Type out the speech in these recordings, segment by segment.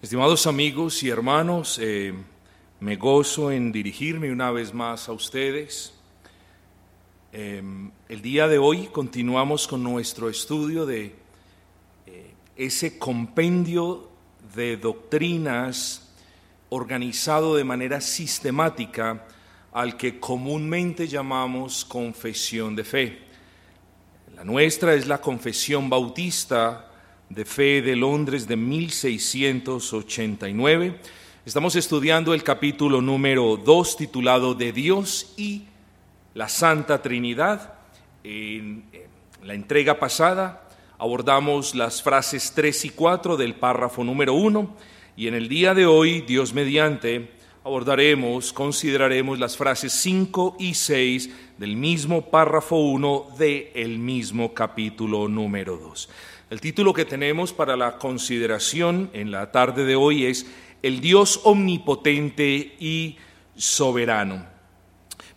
Estimados amigos y hermanos, eh, me gozo en dirigirme una vez más a ustedes. Eh, el día de hoy continuamos con nuestro estudio de eh, ese compendio de doctrinas organizado de manera sistemática al que comúnmente llamamos confesión de fe. La nuestra es la confesión bautista de Fe de Londres de 1689. Estamos estudiando el capítulo número 2 titulado De Dios y la Santa Trinidad. En la entrega pasada abordamos las frases 3 y 4 del párrafo número 1 y en el día de hoy, Dios mediante, abordaremos, consideraremos las frases 5 y 6 del mismo párrafo 1 del mismo capítulo número 2. El título que tenemos para la consideración en la tarde de hoy es El Dios omnipotente y soberano.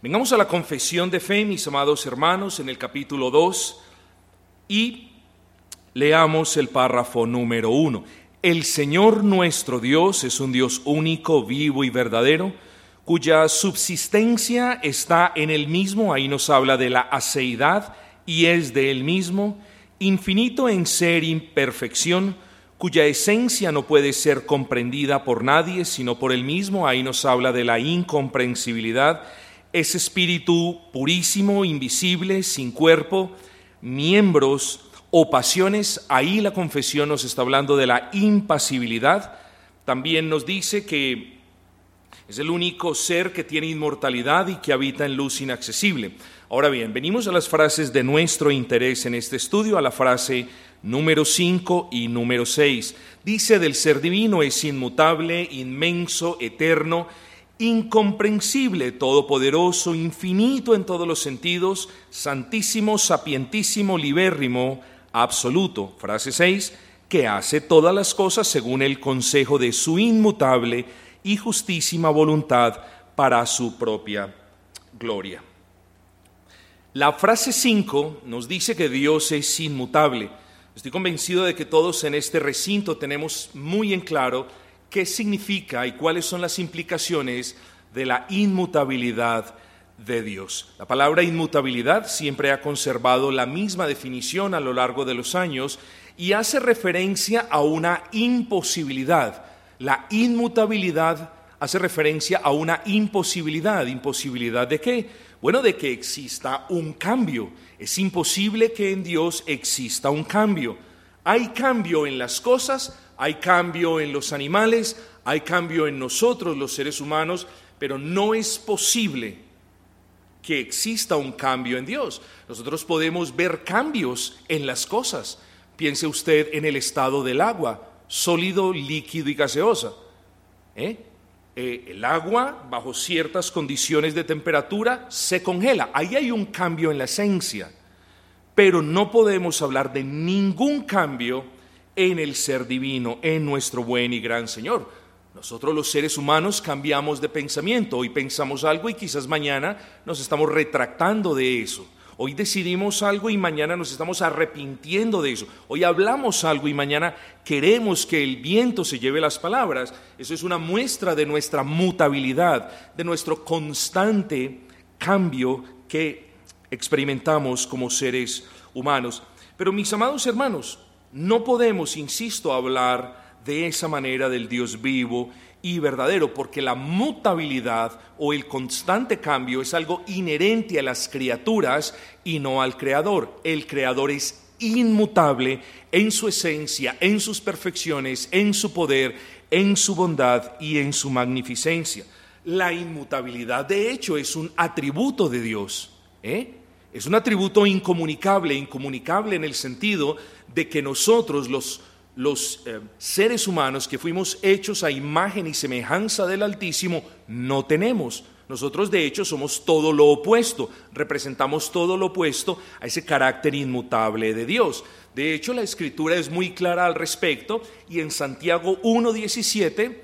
Vengamos a la confesión de fe, mis amados hermanos, en el capítulo 2 y leamos el párrafo número 1. El Señor nuestro Dios es un Dios único, vivo y verdadero, cuya subsistencia está en el mismo, ahí nos habla de la aceidad y es de él mismo, infinito en ser imperfección, cuya esencia no puede ser comprendida por nadie sino por él mismo, ahí nos habla de la incomprensibilidad, es espíritu purísimo, invisible, sin cuerpo, miembros o pasiones, ahí la confesión nos está hablando de la impasibilidad, también nos dice que es el único ser que tiene inmortalidad y que habita en luz inaccesible. Ahora bien, venimos a las frases de nuestro interés en este estudio, a la frase número 5 y número 6. Dice del ser divino es inmutable, inmenso, eterno, incomprensible, todopoderoso, infinito en todos los sentidos, santísimo, sapientísimo, libérrimo, absoluto. Frase 6, que hace todas las cosas según el consejo de su inmutable y justísima voluntad para su propia gloria. La frase 5 nos dice que Dios es inmutable. Estoy convencido de que todos en este recinto tenemos muy en claro qué significa y cuáles son las implicaciones de la inmutabilidad de Dios. La palabra inmutabilidad siempre ha conservado la misma definición a lo largo de los años y hace referencia a una imposibilidad. La inmutabilidad hace referencia a una imposibilidad. ¿Imposibilidad de qué? Bueno, de que exista un cambio. Es imposible que en Dios exista un cambio. Hay cambio en las cosas, hay cambio en los animales, hay cambio en nosotros, los seres humanos, pero no es posible que exista un cambio en Dios. Nosotros podemos ver cambios en las cosas. Piense usted en el estado del agua, sólido, líquido y gaseosa. ¿Eh? Eh, el agua, bajo ciertas condiciones de temperatura, se congela. Ahí hay un cambio en la esencia, pero no podemos hablar de ningún cambio en el ser divino, en nuestro buen y gran Señor. Nosotros los seres humanos cambiamos de pensamiento, hoy pensamos algo y quizás mañana nos estamos retractando de eso. Hoy decidimos algo y mañana nos estamos arrepintiendo de eso. Hoy hablamos algo y mañana queremos que el viento se lleve las palabras. Eso es una muestra de nuestra mutabilidad, de nuestro constante cambio que experimentamos como seres humanos. Pero mis amados hermanos, no podemos, insisto, hablar de esa manera del Dios vivo y verdadero, porque la mutabilidad o el constante cambio es algo inherente a las criaturas y no al Creador. El Creador es inmutable en su esencia, en sus perfecciones, en su poder, en su bondad y en su magnificencia. La inmutabilidad, de hecho, es un atributo de Dios. ¿eh? Es un atributo incomunicable, incomunicable en el sentido de que nosotros los los eh, seres humanos que fuimos hechos a imagen y semejanza del Altísimo no tenemos. Nosotros de hecho somos todo lo opuesto, representamos todo lo opuesto a ese carácter inmutable de Dios. De hecho, la escritura es muy clara al respecto y en Santiago 1.17,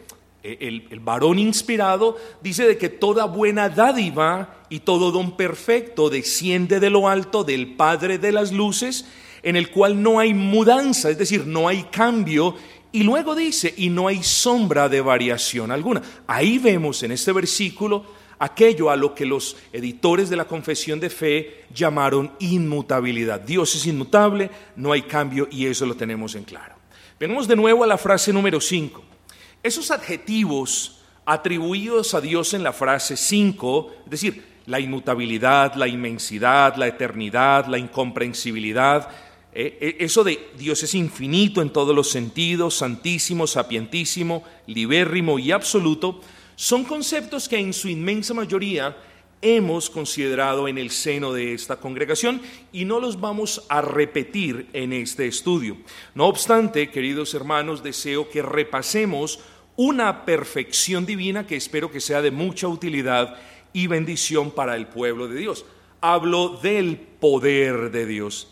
eh, el, el varón inspirado dice de que toda buena dádiva y todo don perfecto desciende de lo alto del Padre de las Luces, en el cual no hay mudanza, es decir, no hay cambio. Y luego dice, y no hay sombra de variación alguna. Ahí vemos en este versículo aquello a lo que los editores de la confesión de fe llamaron inmutabilidad. Dios es inmutable, no hay cambio y eso lo tenemos en claro. Venemos de nuevo a la frase número 5. Esos adjetivos atribuidos a Dios en la frase 5, es decir, la inmutabilidad, la inmensidad, la eternidad, la incomprensibilidad, eh, eh, eso de Dios es infinito en todos los sentidos, santísimo, sapientísimo, libérrimo y absoluto, son conceptos que en su inmensa mayoría hemos considerado en el seno de esta congregación y no los vamos a repetir en este estudio. No obstante, queridos hermanos, deseo que repasemos una perfección divina que espero que sea de mucha utilidad y bendición para el pueblo de Dios. Hablo del poder de Dios.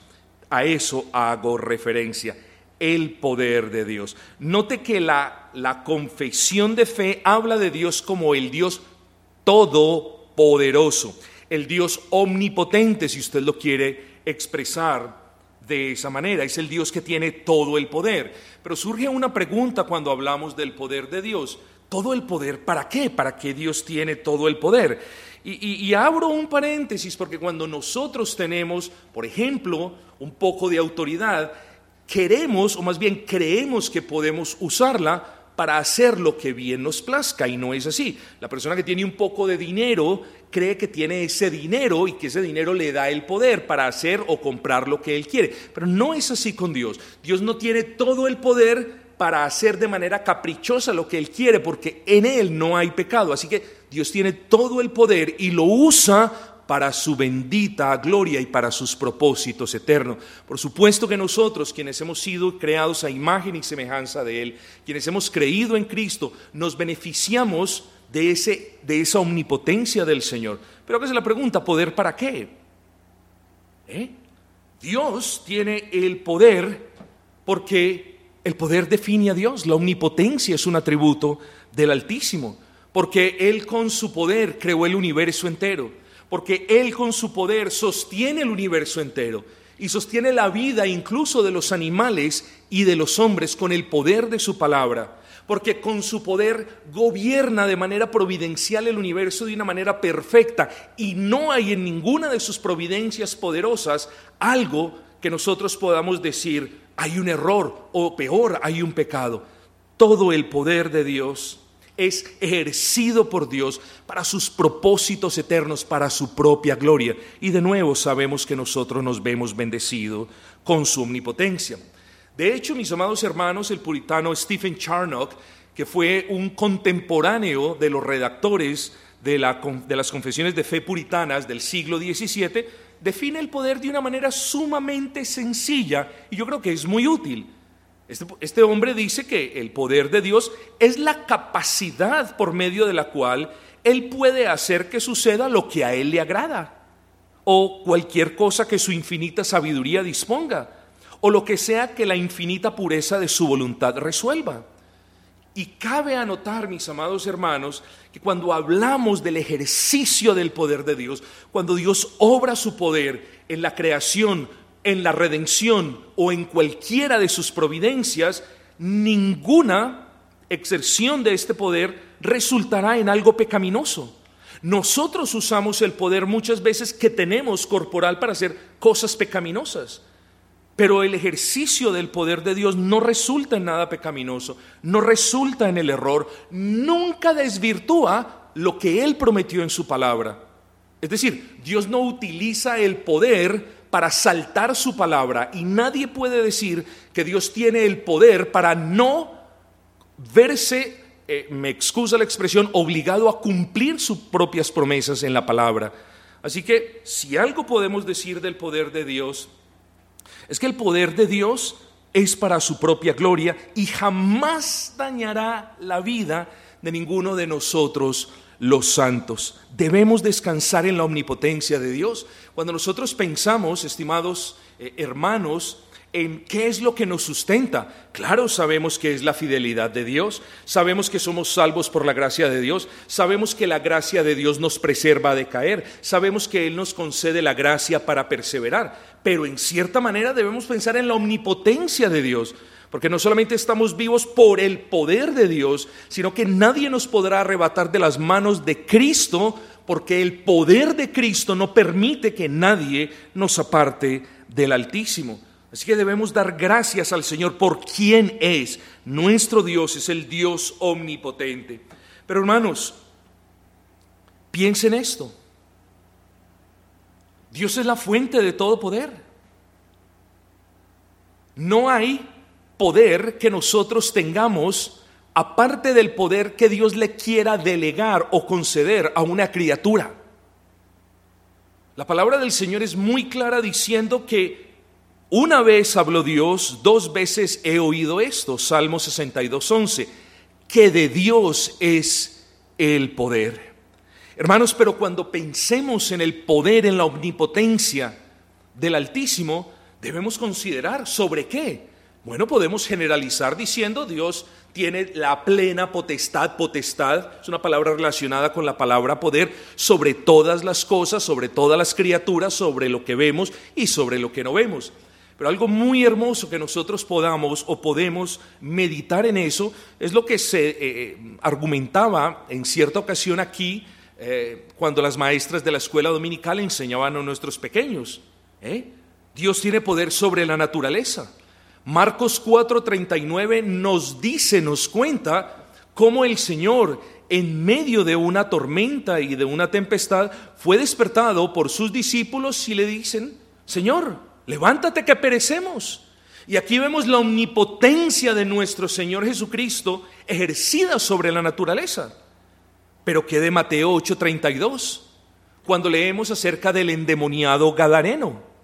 A eso hago referencia el poder de Dios. Note que la, la confesión de fe habla de Dios como el Dios todopoderoso, el Dios omnipotente, si usted lo quiere expresar de esa manera. Es el Dios que tiene todo el poder. Pero surge una pregunta cuando hablamos del poder de Dios. ¿Todo el poder para qué? ¿Para qué Dios tiene todo el poder? Y, abro un paréntesis porque cuando nosotros tenemos, por ejemplo, un poco de autoridad, queremos, o más bien creemos que podemos usarla para hacer lo que bien nos plazca y no es así. La persona que tiene un poco de dinero cree que tiene ese dinero y que ese dinero le da el poder para hacer o comprar lo que él quiere. Pero no es así con Dios. Dios no tiene todo el poder para hacer de manera caprichosa lo que él quiere porque en él no hay pecado. Así que Dios tiene todo el poder y lo usa para su bendita gloria y para sus propósitos eternos. Por supuesto que nosotros, quienes hemos sido creados a imagen y semejanza de Él, quienes hemos creído en Cristo, nos beneficiamos de, ese, de esa omnipotencia del Señor. Pero que es la pregunta, ¿poder para qué? ¿Eh? Dios tiene el poder porque el poder define a Dios, la omnipotencia es un atributo del Altísimo, porque Él con su poder creó el universo entero. Porque Él con su poder sostiene el universo entero. Y sostiene la vida incluso de los animales y de los hombres con el poder de su palabra, porque con su poder gobierna de manera providencial el universo de una manera perfecta. Y no hay en ninguna de sus providencias poderosas algo que nosotros podamos decir hay un error o peor hay un pecado. Todo el poder de Dios es ejercido por Dios para sus propósitos eternos, para su propia gloria. Y de nuevo sabemos que nosotros nos vemos bendecidos con su omnipotencia. De hecho, mis amados hermanos, el puritano Stephen Charnock, que fue un contemporáneo de los redactores de, de las confesiones de fe puritanas del siglo XVII, define el poder de una manera sumamente sencilla y yo creo que es muy útil. Este, este, hombre dice que el poder de Dios es la capacidad por medio de la cual Él puede hacer que suceda lo que a Él le agrada, o cualquier cosa que su infinita sabiduría disponga, o lo que sea que la infinita pureza de su voluntad resuelva. Y cabe anotar, mis amados hermanos, que cuando hablamos del ejercicio del poder de Dios, cuando Dios obra su poder en la creación, en la redención o en cualquiera de sus providencias, ninguna exerción de este poder resultará en algo pecaminoso. Nosotros usamos el poder muchas veces que tenemos corporal para hacer cosas pecaminosas. Pero el ejercicio del poder de Dios no resulta en nada pecaminoso, no resulta en el error, nunca desvirtúa lo que Él prometió en su palabra. Es decir, Dios no utiliza el poder para saltar su palabra y nadie puede decir que Dios tiene el poder para no verse, eh, me excusa la expresión, obligado a cumplir sus propias promesas en la palabra. Así que si algo podemos decir del poder de Dios, es que el poder de Dios es para su propia gloria y jamás dañará la vida de ninguno de nosotros los santos. Debemos descansar en la omnipotencia de Dios. Cuando nosotros pensamos, estimados eh, hermanos, en qué es lo que nos sustenta. Claro, sabemos que es la fidelidad de Dios, sabemos que somos salvos por la gracia de Dios, sabemos que la gracia de Dios nos preserva de caer, sabemos que Él nos concede la gracia para perseverar, pero en cierta manera debemos pensar en la omnipotencia de Dios. Porque no solamente estamos vivos por el poder de Dios, sino que nadie nos podrá arrebatar de las manos de Cristo, porque el poder de Cristo no permite que nadie nos aparte del Altísimo. Así que debemos dar gracias al Señor por quien es. Nuestro Dios es el Dios omnipotente. Pero hermanos, piensen esto. Dios es la fuente de todo poder. No hay poder que nosotros tengamos aparte del poder que Dios le quiera delegar o conceder a una criatura. La palabra del Señor es muy clara diciendo que una vez habló Dios, dos veces he oído esto, Salmo 62, 11, que de Dios es el poder. Hermanos, pero cuando pensemos en el poder, en la omnipotencia del Altísimo, debemos considerar sobre qué. Bueno, podemos generalizar diciendo Dios tiene la plena potestad, potestad, es una palabra relacionada con la palabra poder, sobre todas las cosas, sobre todas las criaturas, sobre lo que vemos y sobre lo que no vemos. Pero algo muy hermoso que nosotros podamos o podemos meditar en eso es lo que se eh, eh, argumentaba en cierta ocasión aquí eh, cuando las maestras de la escuela dominical enseñaban a nuestros pequeños. Dios tiene poder sobre la naturaleza. Marcos 4:39 nos dice, nos cuenta cómo el Señor en medio de una tormenta y de una tempestad fue despertado por sus discípulos y le dicen, Señor, levántate que perecemos. Y aquí vemos la omnipotencia de nuestro Señor Jesucristo ejercida sobre la naturaleza. Pero ¿qué de Mateo 8:32? Cuando leemos acerca del endemoniado Gadareno.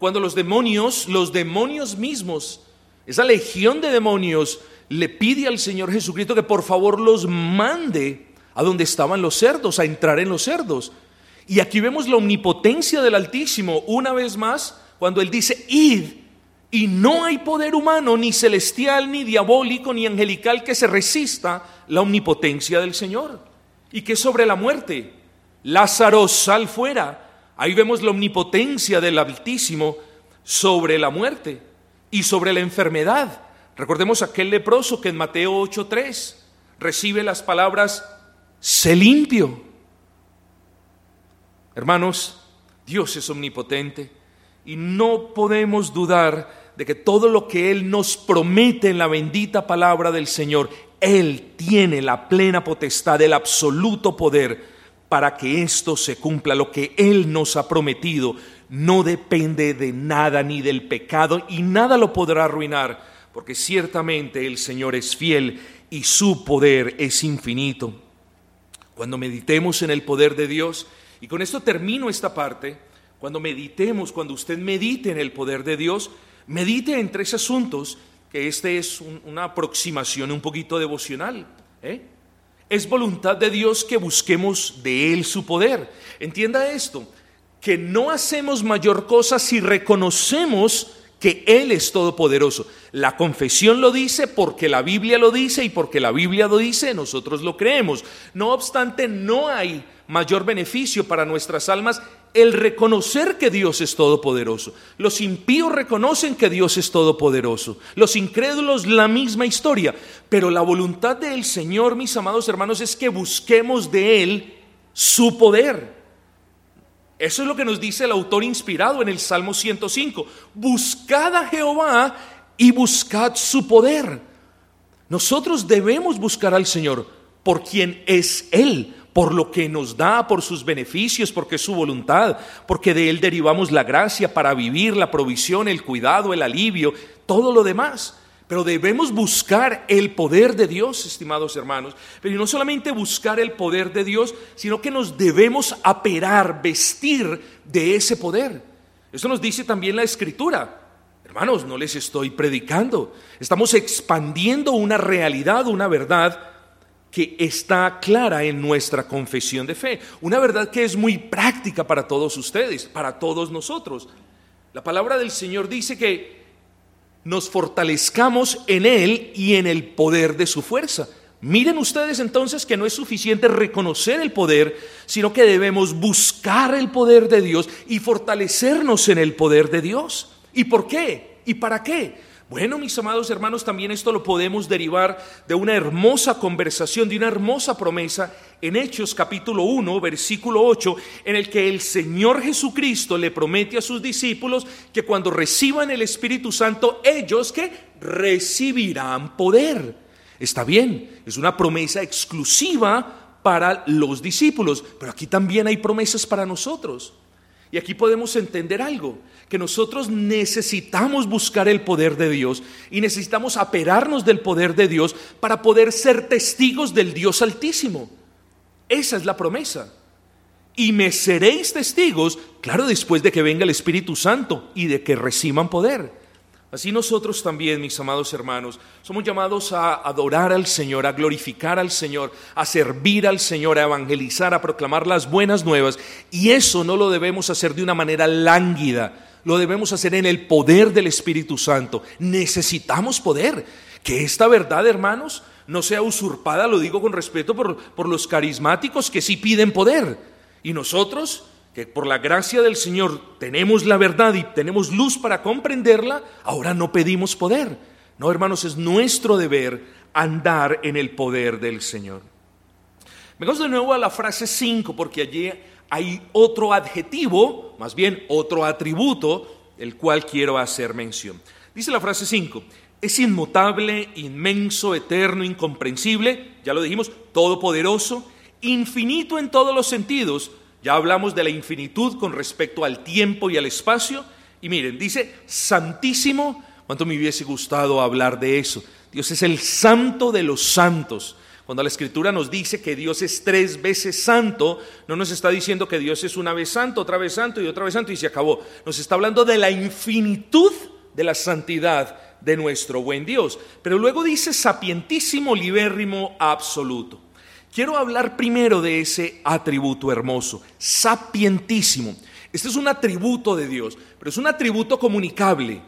Cuando los demonios, los demonios mismos, esa legión de demonios, le pide al Señor Jesucristo que por favor los mande a donde estaban los cerdos, a entrar en los cerdos. Y aquí vemos la omnipotencia del Altísimo una vez más cuando Él dice, id, y no hay poder humano, ni celestial, ni diabólico, ni angelical que se resista la omnipotencia del Señor. ¿Y que sobre la muerte? Lázaro, sal fuera. Ahí vemos la omnipotencia del Altísimo sobre la muerte y sobre la enfermedad. Recordemos aquel leproso que en Mateo 8:3 recibe las palabras, sé limpio. Hermanos, Dios es omnipotente. Y no podemos dudar de que todo lo que Él nos promete en la bendita palabra del Señor, Él tiene la plena potestad, el absoluto poder para que esto se cumpla. Lo que Él nos ha prometido no depende de nada ni del pecado y nada lo podrá arruinar, porque ciertamente el Señor es fiel y su poder es infinito. Cuando meditemos en el poder de Dios, y con esto termino esta parte, cuando meditemos, cuando usted medite en el poder de Dios, medite en tres asuntos, que este es una aproximación un poquito devocional. ¿eh? Es voluntad de Dios que busquemos de Él su poder. Entienda esto, que no hacemos mayor cosa si reconocemos que Él es todopoderoso. La confesión lo dice porque la Biblia lo dice y porque la Biblia lo dice, nosotros lo creemos. No obstante, no hay mayor beneficio para nuestras almas el reconocer que Dios es todopoderoso. Los impíos reconocen que Dios es todopoderoso. Los incrédulos la misma historia. Pero la voluntad del Señor, mis amados hermanos, es que busquemos de Él su poder. Eso es lo que nos dice el autor inspirado en el Salmo 105. Buscad a Jehová y buscad su poder. Nosotros debemos buscar al Señor por quien es Él por lo que nos da, por sus beneficios, porque es su voluntad, porque de Él derivamos la gracia para vivir, la provisión, el cuidado, el alivio, todo lo demás. Pero debemos buscar el poder de Dios, estimados hermanos. Pero no solamente buscar el poder de Dios, sino que nos debemos aperar, vestir de ese poder. Eso nos dice también la Escritura. Hermanos, no les estoy predicando. Estamos expandiendo una realidad, una verdad que está clara en nuestra confesión de fe. Una verdad que es muy práctica para todos ustedes, para todos nosotros. La palabra del Señor dice que nos fortalezcamos en Él y en el poder de su fuerza. Miren ustedes entonces que no es suficiente reconocer el poder, sino que debemos buscar el poder de Dios y fortalecernos en el poder de Dios. ¿Y por qué? ¿Y para qué? Bueno, mis amados hermanos, también esto lo podemos derivar de una hermosa conversación, de una hermosa promesa en Hechos capítulo 1, versículo 8, en el que el Señor Jesucristo le promete a sus discípulos que cuando reciban el Espíritu Santo, ellos que recibirán poder. Está bien, es una promesa exclusiva para los discípulos, pero aquí también hay promesas para nosotros. Y aquí podemos entender algo, que nosotros necesitamos buscar el poder de Dios y necesitamos aperarnos del poder de Dios para poder ser testigos del Dios Altísimo. Esa es la promesa. Y me seréis testigos, claro, después de que venga el Espíritu Santo y de que reciban poder. Así nosotros también, mis amados hermanos, somos llamados a adorar al Señor, a glorificar al Señor, a servir al Señor, a evangelizar, a proclamar las buenas nuevas. Y eso no lo debemos hacer de una manera lánguida, lo debemos hacer en el poder del Espíritu Santo. Necesitamos poder. Que esta verdad, hermanos, no sea usurpada, lo digo con respeto por, por los carismáticos que sí piden poder. Y nosotros que por la gracia del Señor tenemos la verdad y tenemos luz para comprenderla, ahora no pedimos poder. No, hermanos, es nuestro deber andar en el poder del Señor. Vengo de nuevo a la frase 5 porque allí hay otro adjetivo, más bien otro atributo, el cual quiero hacer mención. Dice la frase 5, es inmutable, inmenso, eterno, incomprensible, ya lo dijimos, todopoderoso, infinito en todos los sentidos, ya hablamos de la infinitud con respecto al tiempo y al espacio. Y miren, dice santísimo. ¿Cuánto me hubiese gustado hablar de eso? Dios es el santo de los santos. Cuando la escritura nos dice que Dios es tres veces santo, no nos está diciendo que Dios es una vez santo, otra vez santo y otra vez santo y se acabó. Nos está hablando de la infinitud de la santidad de nuestro buen Dios. Pero luego dice sapientísimo, libérrimo, absoluto. Quiero hablar primero de ese atributo hermoso, sapientísimo. Este es un atributo de Dios, pero es un atributo comunicable,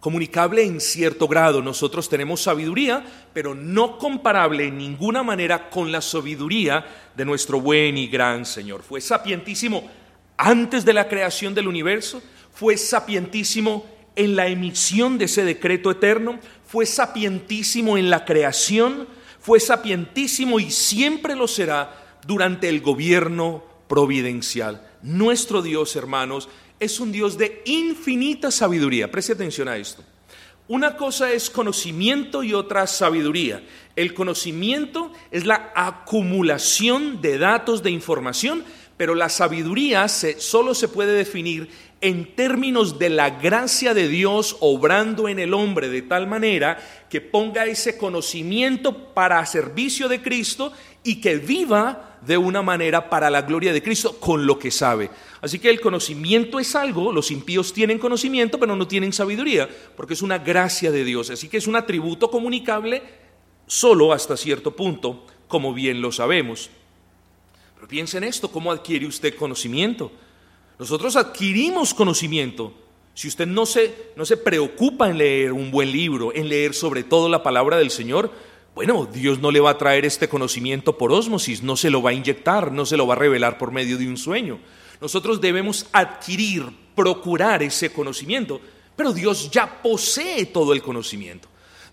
comunicable en cierto grado. Nosotros tenemos sabiduría, pero no comparable en ninguna manera con la sabiduría de nuestro buen y gran Señor. Fue sapientísimo antes de la creación del universo, fue sapientísimo en la emisión de ese decreto eterno, fue sapientísimo en la creación, fue sapientísimo y siempre lo será durante el gobierno providencial. Nuestro Dios, hermanos, es un Dios de infinita sabiduría. Preste atención a esto. Una cosa es conocimiento y otra sabiduría. El conocimiento es la acumulación de datos, de información, pero la sabiduría solo se puede definir en términos de la gracia de Dios obrando en el hombre de tal manera que ponga ese conocimiento para servicio de Cristo y que viva de una manera para la gloria de Cristo con lo que sabe. Así que el conocimiento es algo, los impíos tienen conocimiento pero no tienen sabiduría, porque es una gracia de Dios. Así que es un atributo comunicable solo hasta cierto punto, como bien lo sabemos. Pero piensen esto, ¿cómo adquiere usted conocimiento? Nosotros adquirimos conocimiento. Si usted no se, no se preocupa en leer un buen libro, en leer sobre todo la palabra del Señor, bueno, Dios no le va a traer este conocimiento por ósmosis, no se lo va a inyectar, no se lo va a revelar por medio de un sueño. Nosotros debemos adquirir, procurar ese conocimiento, pero Dios ya posee todo el conocimiento.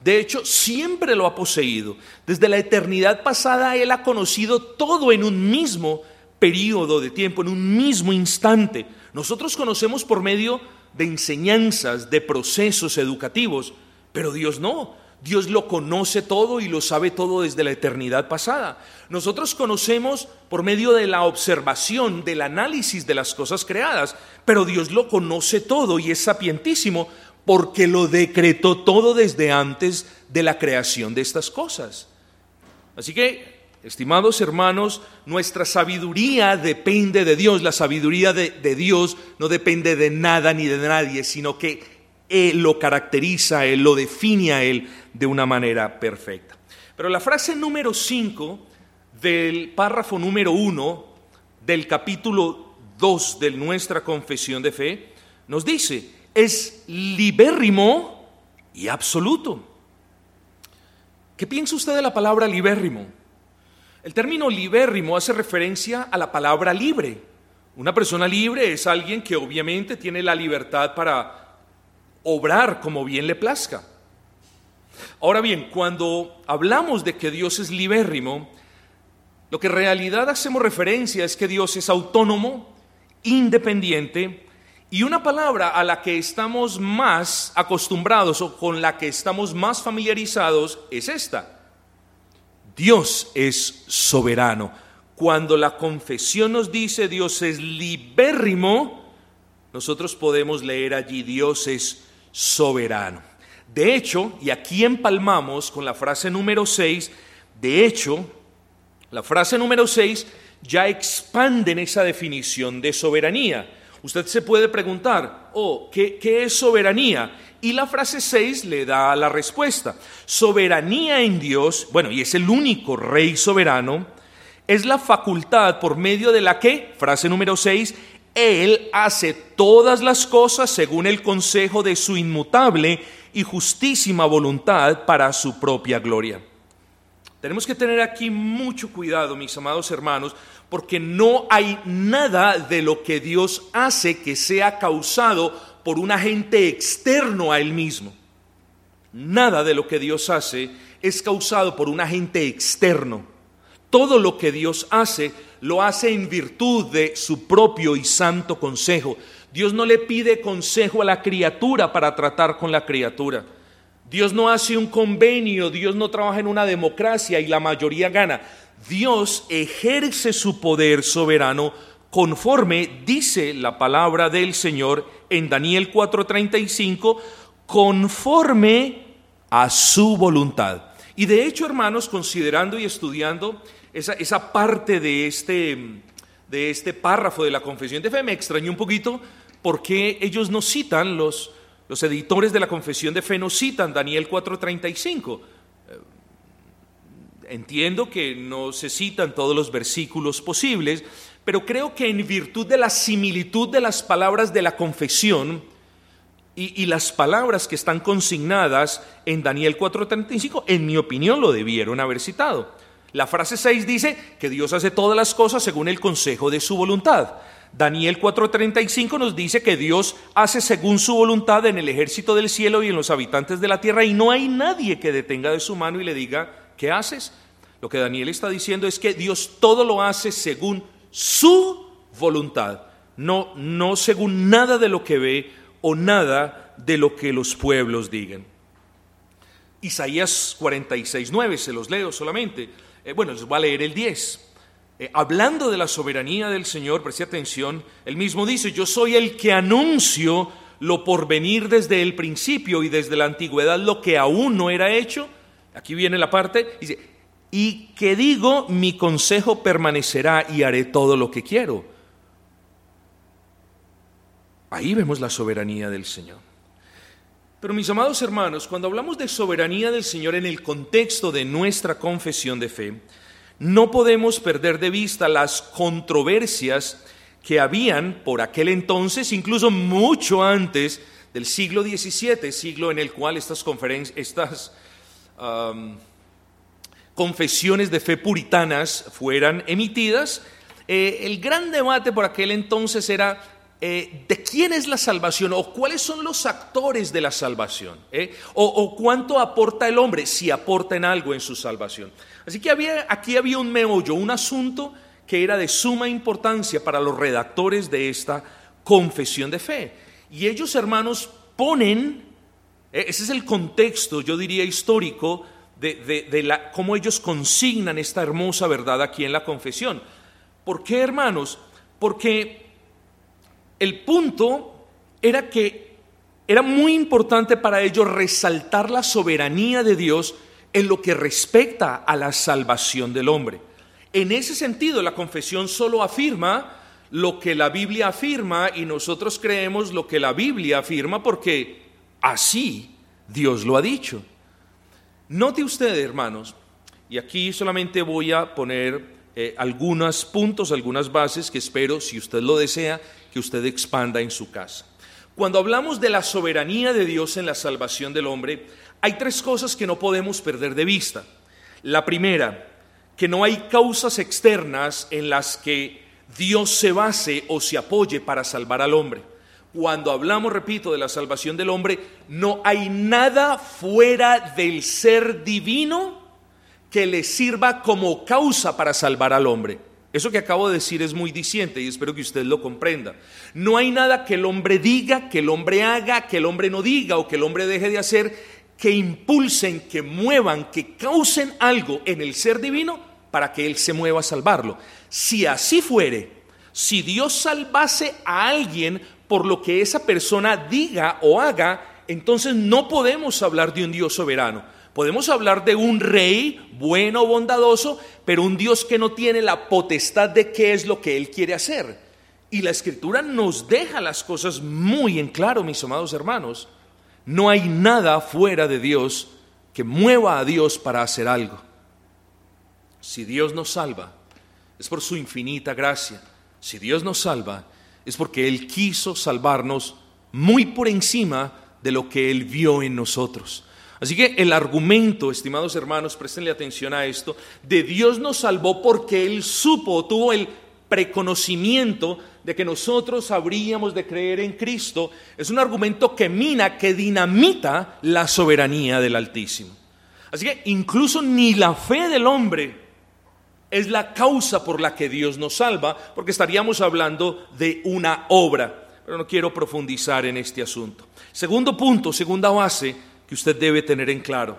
De hecho, siempre lo ha poseído. Desde la eternidad pasada Él ha conocido todo en un mismo periodo de tiempo, en un mismo instante. Nosotros conocemos por medio de enseñanzas, de procesos educativos, pero Dios no. Dios lo conoce todo y lo sabe todo desde la eternidad pasada. Nosotros conocemos por medio de la observación, del análisis de las cosas creadas, pero Dios lo conoce todo y es sapientísimo porque lo decretó todo desde antes de la creación de estas cosas. Así que Estimados hermanos, nuestra sabiduría depende de Dios. La sabiduría de, Dios no depende de nada ni de nadie, sino que Él lo caracteriza, Él lo define a Él de una manera perfecta. Pero la frase número 5 del párrafo número 1 del capítulo 2 de nuestra confesión de fe nos dice, es libérrimo y absoluto. ¿Qué piensa usted de la palabra libérrimo? El término libérrimo hace referencia a la palabra libre. Una persona libre es alguien que obviamente tiene la libertad para obrar como bien le plazca. Ahora bien, cuando hablamos de que Dios es libérrimo, lo que en realidad hacemos referencia es que Dios es autónomo, independiente, y una palabra a la que estamos más acostumbrados o con la que estamos más familiarizados es esta. Dios es soberano. Cuando la confesión nos dice Dios es libérrimo, nosotros podemos leer allí Dios es soberano. De hecho, y aquí empalmamos con la frase número 6, de hecho, la frase número 6 ya expande en esa definición de soberanía. Usted se puede preguntar, oh, ¿qué, ¿qué, es soberanía? Y la frase 6 le da la respuesta. Soberanía en Dios, bueno, y es el único rey soberano, es la facultad por medio de la que, frase número 6, Él hace todas las cosas según el consejo de su inmutable y justísima voluntad para su propia gloria. Tenemos que tener aquí mucho cuidado, mis amados hermanos, porque no hay nada de lo que Dios hace que sea causado por un agente externo a Él mismo. Nada de lo que Dios hace es causado por un agente externo. Todo lo que Dios hace lo hace en virtud de su propio y santo consejo. Dios no le pide consejo a la criatura para tratar con la criatura. Dios no hace un convenio, Dios no trabaja en una democracia y la mayoría gana. Dios ejerce su poder soberano conforme dice la palabra del Señor en Daniel 4:35, conforme a su voluntad. Y de hecho, hermanos, considerando y estudiando esa, esa parte de este, de este párrafo de la confesión de fe, me extrañó un poquito porque ellos no citan los los editores de la Confesión de Fe nos citan Daniel 4:35. Eh, entiendo que no se citan todos los versículos posibles, pero creo que en virtud de la similitud de las palabras de la confesión y, y las palabras que están consignadas en Daniel 4:35, en mi opinión lo debieron haber citado. La frase 6 dice que Dios hace todas las cosas según el consejo de su voluntad. Daniel 4:35 nos dice que Dios hace según su voluntad en el ejército del cielo y en los habitantes de la tierra y no hay nadie que detenga de su mano y le diga, ¿qué haces? Lo que Daniel está diciendo es que Dios todo lo hace según su voluntad, no, no según nada de lo que ve o nada de lo que los pueblos digan. Isaías 46:9, se los leo solamente. Eh, bueno, les voy a leer el 10. Eh, hablando de la soberanía del Señor, preste atención, él mismo dice, yo soy el que anuncio lo por venir desde el principio y desde la antigüedad lo que aún no era hecho. Aquí viene la parte, dice, y que digo, mi consejo permanecerá y haré todo lo que quiero. Ahí vemos la soberanía del Señor. Pero mis amados hermanos, cuando hablamos de soberanía del Señor en el contexto de nuestra confesión de fe, no podemos perder de vista las controversias que habían por aquel entonces, incluso mucho antes del siglo XVII, siglo en el cual estas, estas confesiones de fe puritanas fueran emitidas. Eh, el gran debate por aquel entonces era eh, de quién es la salvación o cuáles son los actores de la salvación eh, o, cuánto aporta el hombre, si aporta en algo en su salvación. Así que había, aquí había un meollo, un asunto que era de suma importancia para los redactores de esta confesión de fe. Y ellos, hermanos, ponen, eh, ese es el contexto, yo diría, histórico de, de la, cómo ellos consignan esta hermosa verdad aquí en la confesión. ¿Por qué, hermanos? Porque el punto era que era muy importante para ellos resaltar la soberanía de Dios en lo que respecta a la salvación del hombre. En ese sentido, la confesión solo afirma lo que la Biblia afirma y nosotros creemos lo que la Biblia afirma porque así Dios lo ha dicho. Note usted, hermanos, y aquí solamente voy a poner eh, algunos puntos, algunas bases que espero, si usted lo desea, que usted expanda en su casa. Cuando hablamos de la soberanía de Dios en la salvación del hombre, hay tres cosas que no podemos perder de vista. La primera, que no hay causas externas en las que Dios se base o se apoye para salvar al hombre. Cuando hablamos, repito, de la salvación del hombre, no hay nada fuera del ser divino que le sirva como causa para salvar al hombre. Eso que acabo de decir es muy diciente y espero que usted lo comprenda. No hay nada que el hombre diga, que el hombre haga, que el hombre no diga o que el hombre deje de hacer, que impulsen, que muevan, que causen algo en el ser divino para que él se mueva a salvarlo. Si así fuere, si Dios salvase a alguien por lo que esa persona diga o haga, entonces no podemos hablar de un Dios soberano Podemos hablar de un rey bueno, bondadoso, pero un Dios que no tiene la potestad de qué es lo que Él quiere hacer. Y la escritura nos deja las cosas muy en claro, mis amados hermanos. No hay nada fuera de Dios que mueva a Dios para hacer algo. Si Dios nos salva, es por su infinita gracia. Si Dios nos salva, es porque Él quiso salvarnos muy por encima de lo que Él vio en nosotros. Así que el argumento, estimados hermanos, préstenle atención a esto, de Dios nos salvó porque Él supo, tuvo el preconocimiento de que nosotros habríamos de creer en Cristo, es un argumento que mina, que dinamita la soberanía del Altísimo. Así que incluso ni la fe del hombre es la causa por la que Dios nos salva, porque estaríamos hablando de una obra, pero no quiero profundizar en este asunto. Segundo punto, segunda base, que usted debe tener en claro.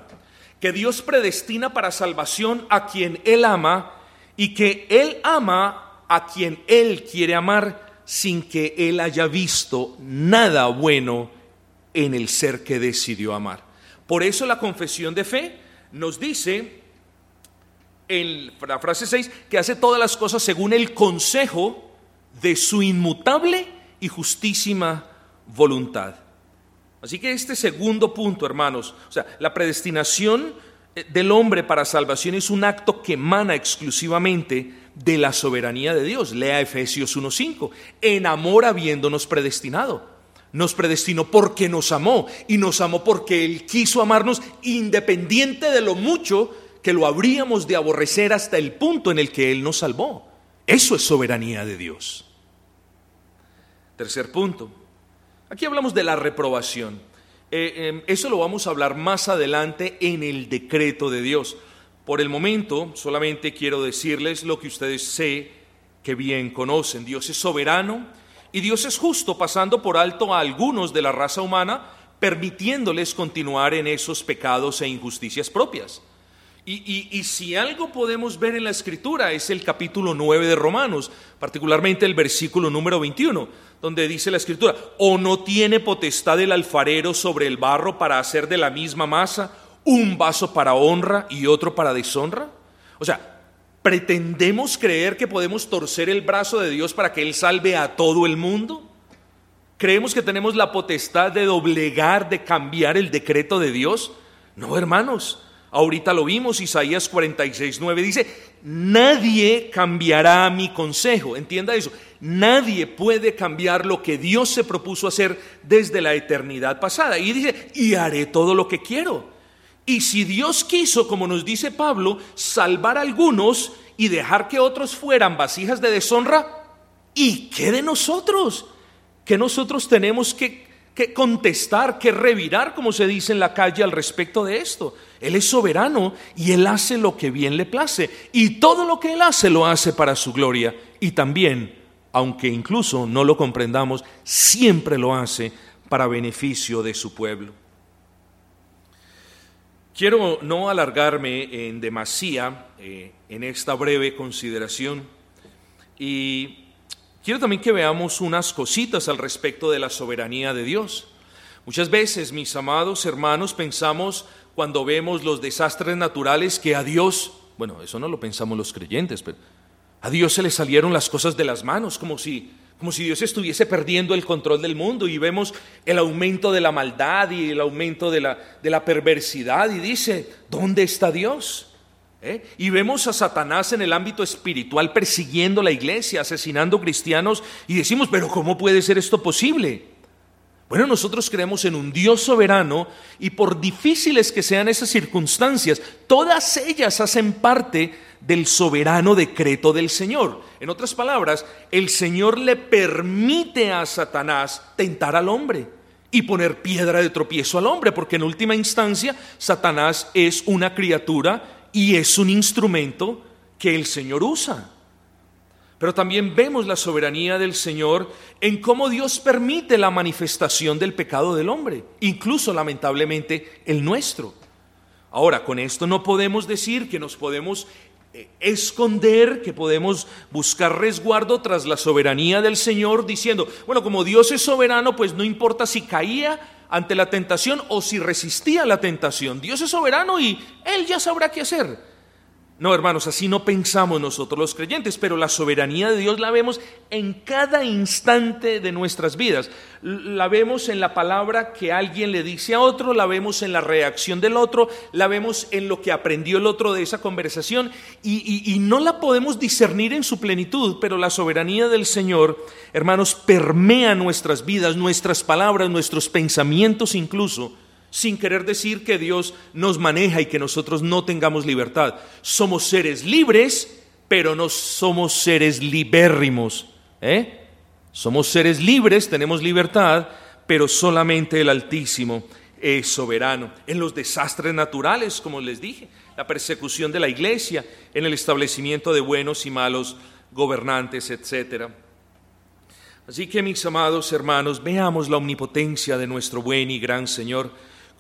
Que Dios predestina para salvación a quien Él ama y que Él ama a quien Él quiere amar sin que Él haya visto nada bueno en el ser que decidió amar. Por eso la confesión de fe nos dice en la frase 6 que hace todas las cosas según el consejo de su inmutable y justísima voluntad. Así que este segundo punto, hermanos, o sea, la predestinación eh, del hombre para salvación es un acto que emana exclusivamente de la soberanía de Dios. Lea Efesios 1.5. En amor habiéndonos predestinado. Nos predestinó porque nos amó y nos amó porque Él quiso amarnos independiente de lo mucho que lo habríamos de aborrecer hasta el punto en el que Él nos salvó. Eso es soberanía de Dios. Tercer punto, Aquí hablamos de la reprobación. Eh, em, eso lo vamos a hablar más adelante en el decreto de Dios. Por el momento, solamente quiero decirles lo que ustedes sé que bien conocen. Dios es soberano y Dios es justo, pasando por alto a algunos de la raza humana, permitiéndoles continuar en esos pecados e injusticias propias. Y, si algo podemos ver en la escritura es el capítulo 9 de Romanos, particularmente el versículo número 21, donde dice la escritura, o no tiene potestad el alfarero sobre el barro para hacer de la misma masa un vaso para honra y otro para deshonra. O sea, ¿pretendemos creer que podemos torcer el brazo de Dios para que Él salve a todo el mundo? ¿Creemos que tenemos la potestad de doblegar, de cambiar el decreto de Dios? No, hermanos. Ahorita lo vimos, Isaías 46, 9 dice, nadie cambiará mi consejo. Entienda eso, nadie puede cambiar lo que Dios se propuso hacer desde la eternidad pasada. Y dice, y haré todo lo que quiero. Y si Dios quiso, como nos dice Pablo, salvar a algunos y dejar que otros fueran vasijas de deshonra, ¿y qué de nosotros? Que nosotros tenemos que que contestar, que revirar, como se dice en la calle al respecto de esto. Él es soberano y Él hace lo que bien le place. Y todo lo que Él hace lo hace para su gloria. Y también, aunque incluso no lo comprendamos, siempre lo hace para beneficio de su pueblo. Quiero no alargarme en demasía eh, en esta breve consideración y Quiero también que veamos unas cositas al respecto de la soberanía de Dios. Muchas veces, mis amados hermanos, pensamos cuando vemos los desastres naturales que a Dios, bueno, eso no lo pensamos los creyentes, pero a Dios se le salieron las cosas de las manos, como si, como si Dios estuviese perdiendo el control del mundo y vemos el aumento de la maldad y el aumento de la, de la perversidad y dice, ¿dónde está Dios? ¿Eh? Y vemos a Satanás en el ámbito espiritual persiguiendo la iglesia, asesinando cristianos y decimos, pero ¿cómo puede ser esto posible? Bueno, nosotros creemos en un Dios soberano y por difíciles que sean esas circunstancias, todas ellas hacen parte del soberano decreto del Señor. En otras palabras, el Señor le permite a Satanás tentar al hombre y poner piedra de tropiezo al hombre, porque en última instancia Satanás es una criatura y es un instrumento que el Señor usa. Pero también vemos la soberanía del Señor en cómo Dios permite la manifestación del pecado del hombre, incluso lamentablemente el nuestro. Ahora, con esto no podemos decir que nos podemos eh, esconder, que podemos buscar resguardo tras la soberanía del Señor, diciendo, bueno, como Dios es soberano, pues no importa si caía ante la tentación o si resistía a la tentación. Dios es soberano y Él ya sabrá qué hacer. No, hermanos, así no pensamos nosotros los creyentes, pero la soberanía de Dios la vemos en cada instante de nuestras vidas. La vemos en la palabra que alguien le dice a otro, la vemos en la reacción del otro, la vemos en lo que aprendió el otro de esa conversación y, no la podemos discernir en su plenitud, pero la soberanía del Señor, hermanos, permea nuestras vidas, nuestras palabras, nuestros pensamientos incluso sin querer decir que Dios nos maneja y que nosotros no tengamos libertad. Somos seres libres, pero no somos seres libérrimos. ¿eh? Somos seres libres, tenemos libertad, pero solamente el Altísimo es soberano. En los desastres naturales, como les dije, la persecución de la iglesia, en el establecimiento de buenos y malos gobernantes, etc. Así que mis amados hermanos, veamos la omnipotencia de nuestro buen y gran Señor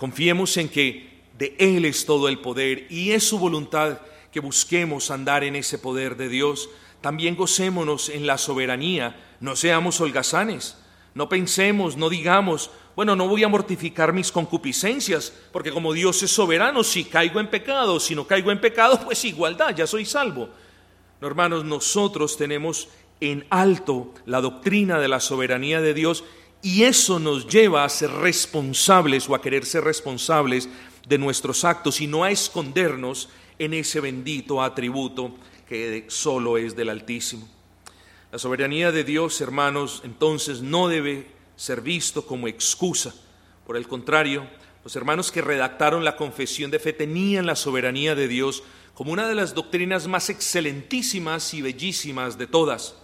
Confiemos en que de Él es todo el poder y es su voluntad que busquemos andar en ese poder de Dios. También gocémonos en la soberanía, no seamos holgazanes, no pensemos, no digamos, bueno, no voy a mortificar mis concupiscencias, porque como Dios es soberano, si caigo en pecado, si no caigo en pecado, pues igualdad, ya soy salvo. No, hermanos, nosotros tenemos en alto la doctrina de la soberanía de Dios y eso nos lleva a ser responsables o a querer ser responsables de nuestros actos y no a escondernos en ese bendito atributo que solo es del Altísimo. La soberanía de Dios, hermanos, entonces no debe ser visto como excusa. Por el contrario, los hermanos que redactaron la confesión de fe tenían la soberanía de Dios como una de las doctrinas más excelentísimas y bellísimas de todas.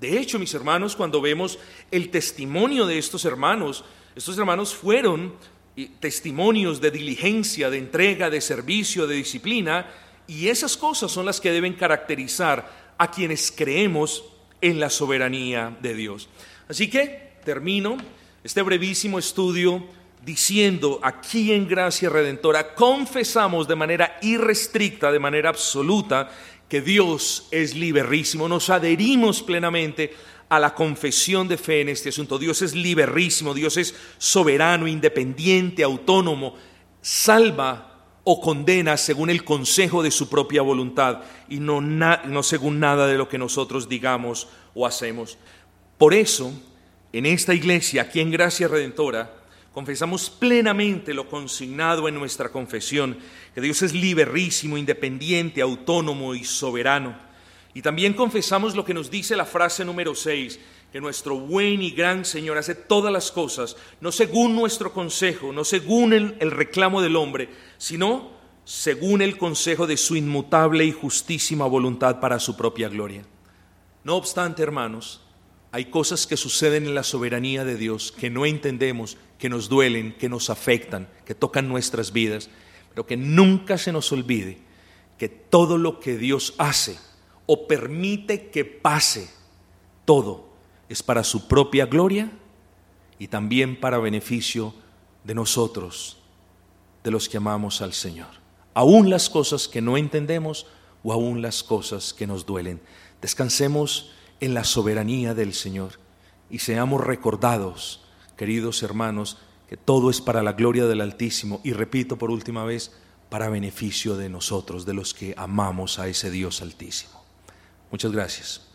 De hecho, mis hermanos, cuando vemos el testimonio de estos hermanos, estos hermanos fueron testimonios de diligencia, de entrega, de servicio, de disciplina, y esas cosas son las que deben caracterizar a quienes creemos en la soberanía de Dios. Así que termino este brevísimo estudio diciendo aquí en Gracia Redentora confesamos de manera irrestricta, de manera absoluta, que Dios es liberísimo, nos adherimos plenamente a la confesión de fe en este asunto. Dios es liberísimo, Dios es soberano, independiente, autónomo, salva o condena según el consejo de su propia voluntad y no según nada de lo que nosotros digamos o hacemos. Por eso, en esta iglesia, aquí en Gracia Redentora, confesamos plenamente lo consignado en nuestra confesión, que Dios es liberísimo, independiente, autónomo y soberano. Y también confesamos lo que nos dice la frase número 6, que nuestro buen y gran Señor hace todas las cosas, no según nuestro consejo, no según el, el reclamo del hombre, sino según el consejo de su inmutable y justísima voluntad para su propia gloria. No obstante, hermanos, hay cosas que suceden en la soberanía de Dios que no entendemos, que nos duelen, que nos afectan, que tocan nuestras vidas, pero que nunca se nos olvide que todo lo que Dios hace o permite que pase, todo es para su propia gloria y también para beneficio de nosotros, de los que amamos al Señor. Aún las cosas que no entendemos o aún las cosas que nos duelen. Descansemos en la soberanía del Señor y seamos recordados, queridos hermanos, que todo es para la gloria del Altísimo y repito por última vez, para beneficio de nosotros, de los que amamos a ese Dios Altísimo. Muchas gracias.